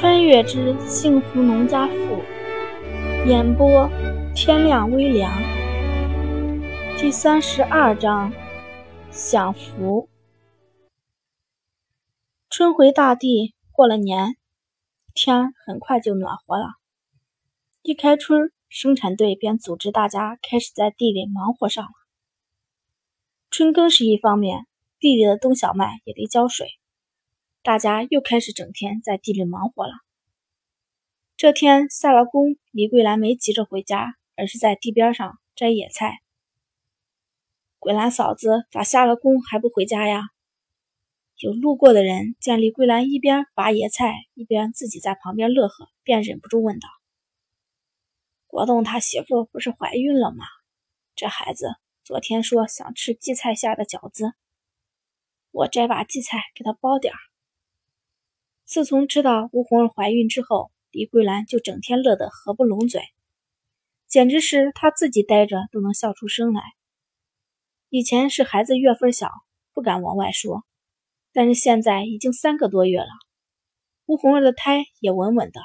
穿越之幸福农家妇，演播天亮微凉。第三十二章，享福。春回大地，过了年，天很快就暖和了。一开春，生产队便组织大家开始在地里忙活上了。春耕是一方面，地里的冬小麦也得浇水。大家又开始整天在地里忙活了。这天下了工，李桂兰没急着回家，而是在地边上摘野菜。桂兰嫂子咋下了工还不回家呀？有路过的人见李桂兰一边拔野菜，一边自己在旁边乐呵，便忍不住问道：“国栋他媳妇不是怀孕了吗？这孩子昨天说想吃荠菜馅的饺子，我摘把荠菜给他包点儿。”自从知道吴红儿怀孕之后，李桂兰就整天乐得合不拢嘴，简直是她自己呆着都能笑出声来。以前是孩子月份小，不敢往外说，但是现在已经三个多月了，吴红儿的胎也稳稳的，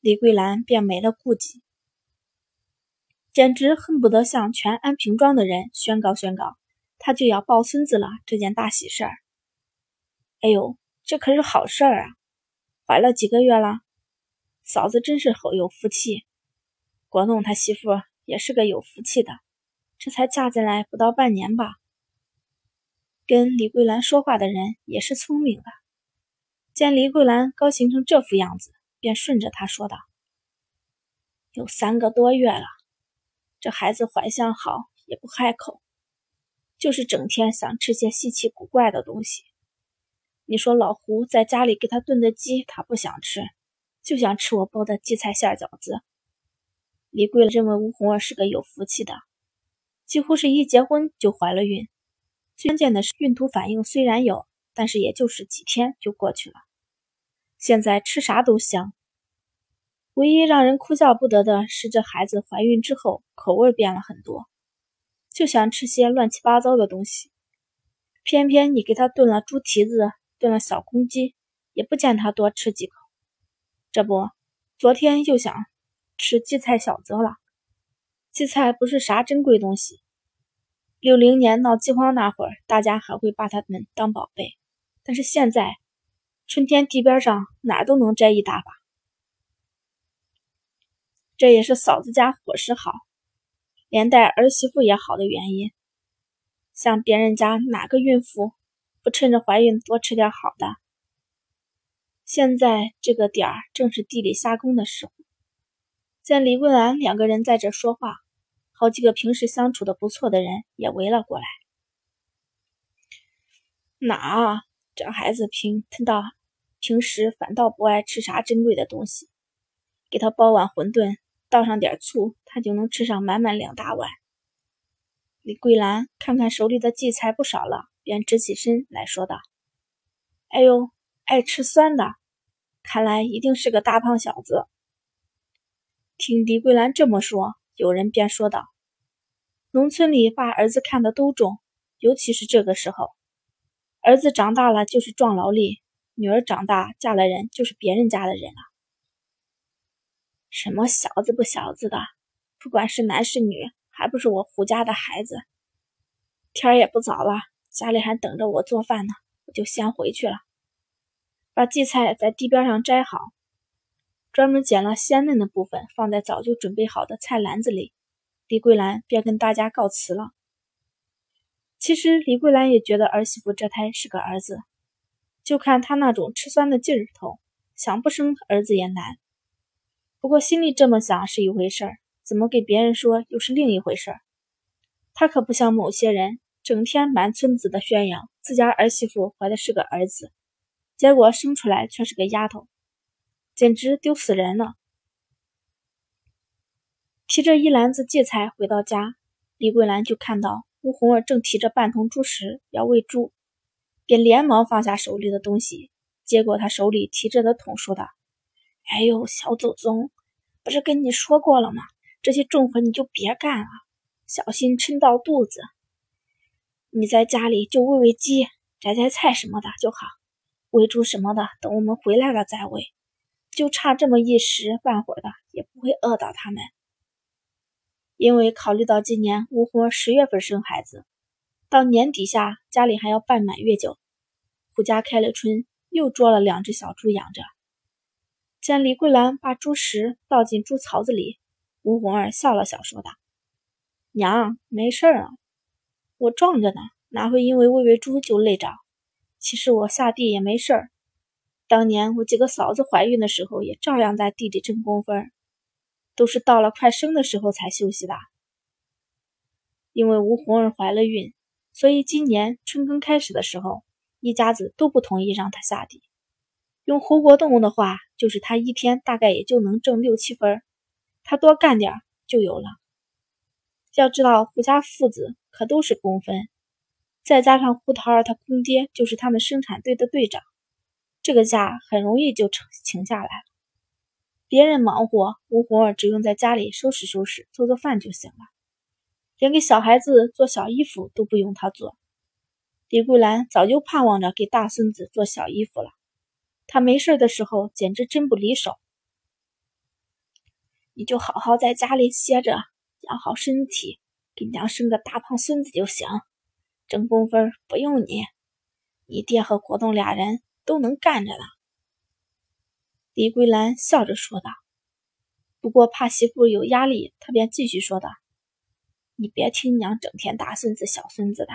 李桂兰便没了顾忌，简直恨不得向全安平庄的人宣告宣告，她就要抱孙子了这件大喜事儿。哎呦！这可是好事儿啊！怀了几个月了，嫂子真是好有福气。国栋他媳妇也是个有福气的，这才嫁进来不到半年吧。跟李桂兰说话的人也是聪明的，见李桂兰高兴成这副样子，便顺着她说道：“有三个多月了，这孩子怀相好，也不害口，就是整天想吃些稀奇古怪的东西。”你说老胡在家里给他炖的鸡，他不想吃，就想吃我包的荠菜馅饺子。李桂认为吴红儿是个有福气的，几乎是一结婚就怀了孕。最关键的是孕吐反应虽然有，但是也就是几天就过去了。现在吃啥都香，唯一让人哭笑不得的是这孩子怀孕之后口味变了很多，就想吃些乱七八糟的东西。偏偏你给他炖了猪蹄子。炖了小公鸡，也不见他多吃几口。这不，昨天又想吃荠菜小子了。荠菜不是啥珍贵东西。六零年闹饥荒那会儿，大家还会把它们当宝贝。但是现在，春天地边上哪都能摘一大把。这也是嫂子家伙食好，连带儿媳妇也好的原因。像别人家哪个孕妇？不趁着怀孕多吃点好的。现在这个点儿正是地里下工的时候，见李桂兰两个人在这说话，好几个平时相处的不错的人也围了过来。哪，这孩子平听到平时反倒不爱吃啥珍贵的东西，给他包碗馄饨，倒上点醋，他就能吃上满满两大碗。李桂兰看看手里的荠菜不少了。便直起身来说道：“哎呦，爱吃酸的，看来一定是个大胖小子。”听李桂兰这么说，有人便说道：“农村里把儿子看得都重，尤其是这个时候，儿子长大了就是壮劳力，女儿长大嫁了人就是别人家的人了。什么小子不小子的，不管是男是女，还不是我胡家的孩子。天儿也不早了。”家里还等着我做饭呢，我就先回去了。把荠菜在地边上摘好，专门捡了鲜嫩的部分，放在早就准备好的菜篮子里。李桂兰便跟大家告辞了。其实李桂兰也觉得儿媳妇这胎是个儿子，就看她那种吃酸的劲儿头，想不生儿子也难。不过心里这么想是一回事儿，怎么给别人说又是另一回事儿。她可不像某些人。整天满村子的宣扬自家儿媳妇怀的是个儿子，结果生出来却是个丫头，简直丢死人了。提着一篮子荠菜回到家，李桂兰就看到吴红儿正提着半桶猪食要喂猪，便连忙放下手里的东西，接过他手里提着的桶，说道：“哎呦，小祖宗，不是跟你说过了吗？这些重活你就别干了，小心撑到肚子。”你在家里就喂喂鸡、摘摘菜什么的就好，喂猪什么的等我们回来了再喂。就差这么一时半会儿的，也不会饿到他们。因为考虑到今年吴红儿十月份生孩子，到年底下家里还要办满月酒，胡家开了春，又捉了两只小猪养着。见李桂兰把猪食倒进猪槽子里，吴红儿笑了笑，说道：“娘，没事儿啊，我壮着呢，哪会因为喂喂猪就累着？其实我下地也没事儿。”当年我几个嫂子怀孕的时候，也照样在地里挣工分，都是到了快生的时候才休息的。因为吴红儿怀了孕，所以今年春耕开始的时候，一家子都不同意让她下地。用胡国栋的话，就是他一天大概也就能挣六七分，他多干点就有了。要知道胡家父子可都是工分，再加上胡桃儿他公爹就是他们生产队的队长。这个假很容易就成请下来了。别人忙活，吴红儿只用在家里收拾收拾、做做饭就行了，连给小孩子做小衣服都不用他做。李桂兰早就盼望着给大孙子做小衣服了，他没事的时候简直真不离手。你就好好在家里歇着，养好身体，给娘生个大胖孙子就行。挣工分不用你，你爹和国栋俩人。都能干着呢，李桂兰笑着说道。不过怕媳妇有压力，她便继续说道：“你别听娘整天大孙子小孙子的，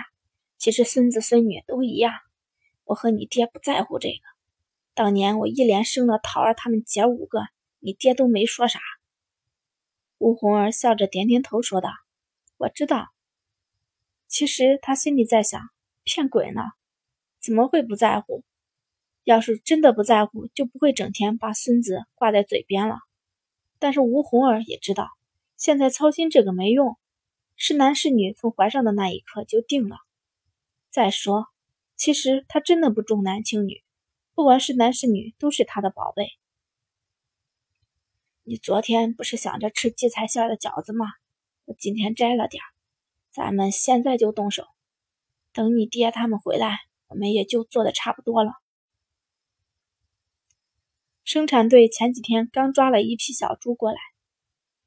其实孙子孙女都一样。我和你爹不在乎这个。当年我一连生了桃儿他们姐五个，你爹都没说啥。”吴红儿笑着点点头说道：“我知道。”其实他心里在想：骗鬼呢，怎么会不在乎？要是真的不在乎，就不会整天把孙子挂在嘴边了。但是吴红儿也知道，现在操心这个没用，是男是女，从怀上的那一刻就定了。再说，其实他真的不重男轻女，不管是男是女，都是他的宝贝。你昨天不是想着吃荠菜馅的饺子吗？我今天摘了点儿咱们现在就动手，等你爹他们回来，我们也就做的差不多了。生产队前几天刚抓了一批小猪过来，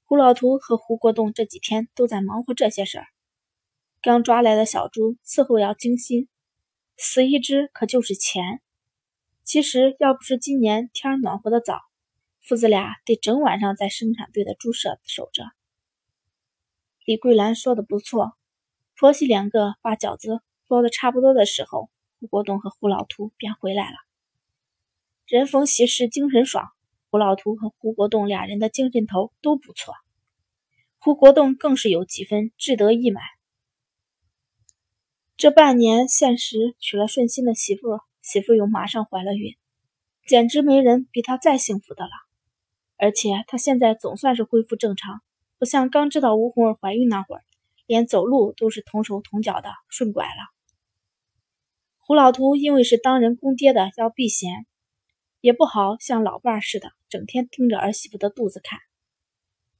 胡老图和胡国栋这几天都在忙活这些事儿。刚抓来的小猪伺候要精心，死一只可就是钱。其实要不是今年天暖和的早，父子俩得整晚上在生产队的猪舍守着。李桂兰说的不错，婆媳两个把饺子包的差不多的时候，胡国栋和胡老图便回来了。人逢喜事精神爽，胡老图和胡国栋俩人的精神头都不错，胡国栋更是有几分志得意满。这半年现实娶了顺心的媳妇，媳妇又马上怀了孕，简直没人比他再幸福的了。而且他现在总算是恢复正常，不像刚知道吴红儿怀孕那会儿，连走路都是同手同脚的顺拐了。胡老图因为是当人公爹的，要避嫌。也不好像老伴儿似的，整天盯着儿媳妇的肚子看。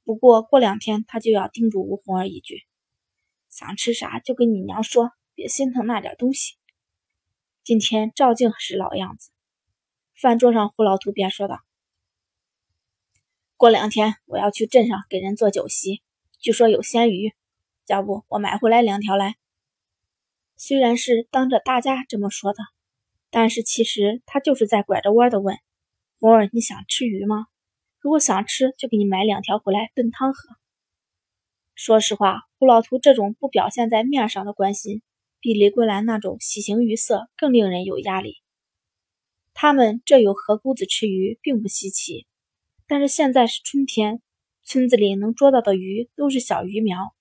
不过过两天他就要叮嘱吴红儿一句：“想吃啥就跟你娘说，别心疼那点东西。”今天照镜是老样子。饭桌上，胡老图便说道：“过两天我要去镇上给人做酒席，据说有鲜鱼，要不我买回来两条来。”虽然是当着大家这么说的。但是其实他就是在拐着弯的问：“红儿，你想吃鱼吗？如果想吃，就给你买两条回来炖汤喝。”说实话，胡老图这种不表现在面上的关心，比李桂兰那种喜形于色更令人有压力。他们这有河姑子吃鱼并不稀奇，但是现在是春天，村子里能捉到的鱼都是小鱼苗，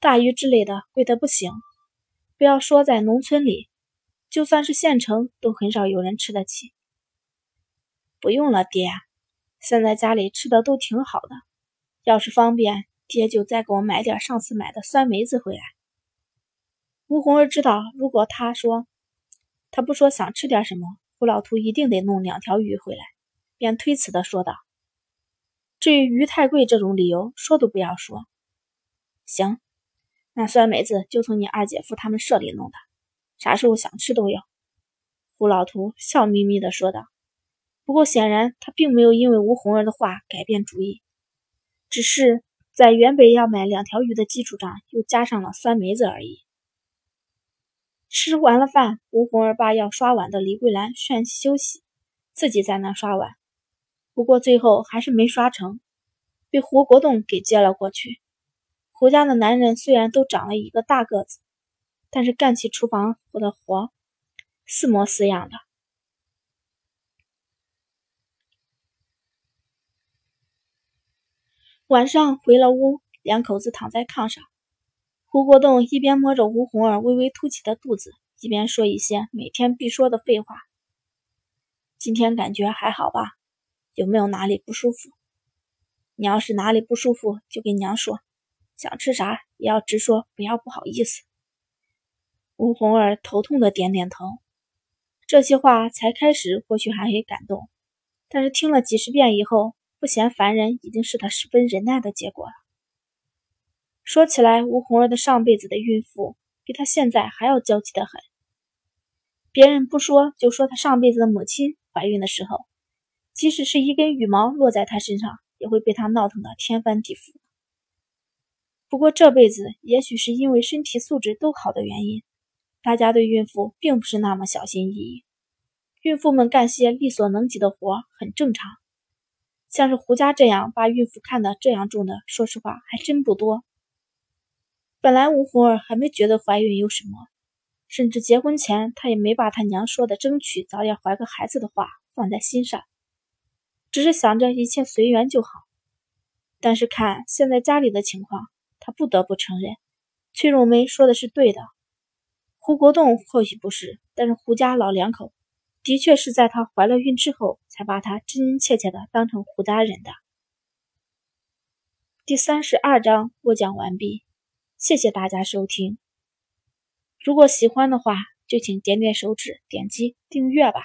大鱼之类的贵得不行。不要说在农村里。就算是县城，都很少有人吃得起。不用了，爹，现在家里吃的都挺好的。要是方便，爹就再给我买点上次买的酸梅子回来。吴红儿知道，如果他说他不说想吃点什么，胡老图一定得弄两条鱼回来，便推辞的说道：“至于鱼太贵这种理由，说都不要说。行，那酸梅子就从你二姐夫他们社里弄的。”啥时候想吃都有，胡老图笑眯眯地说道。不过显然他并没有因为吴红儿的话改变主意，只是在原本要买两条鱼的基础上又加上了酸梅子而已。吃完了饭，吴红儿把要刷碗的李桂兰劝休息，自己在那刷碗。不过最后还是没刷成，被胡国栋给接了过去。胡家的男人虽然都长了一个大个子，但是干起厨房的活似模似样的。晚上回了屋，两口子躺在炕上。胡国栋一边摸着吴红儿微微凸起的肚子，一边说一些每天必说的废话。今天感觉还好吧？有没有哪里不舒服？你要是哪里不舒服，就跟娘说。想吃啥也要直说，不要不好意思。吴红儿头痛的点点头。这些话才开始或许还会感动，但是听了几十遍以后，不嫌烦人已经是他十分忍耐的结果了。说起来，吴红儿的上辈子的孕妇比她现在还要娇气的很。别人不说，就说她上辈子的母亲怀孕的时候，即使是一根羽毛落在她身上，也会被她闹腾的天翻地覆。不过这辈子，也许是因为身体素质都好的原因，大家对孕妇并不是那么小心翼翼。孕妇们干些力所能及的活很正常，像是胡家这样把孕妇看得这样重的，说实话还真不多。本来吴红儿还没觉得怀孕有什么，甚至结婚前她也没把她娘说的争取早点怀个孩子的话放在心上，只是想着一切随缘就好。但是看现在家里的情况，他不得不承认，崔荣梅说的是对的。胡国栋或许不是，但是胡家老两口的确是在她怀了孕之后，才把她真真切切的当成胡家人的。第三十二章播讲完毕。谢谢大家收听，如果喜欢的话，就请点点手指，点击订阅吧。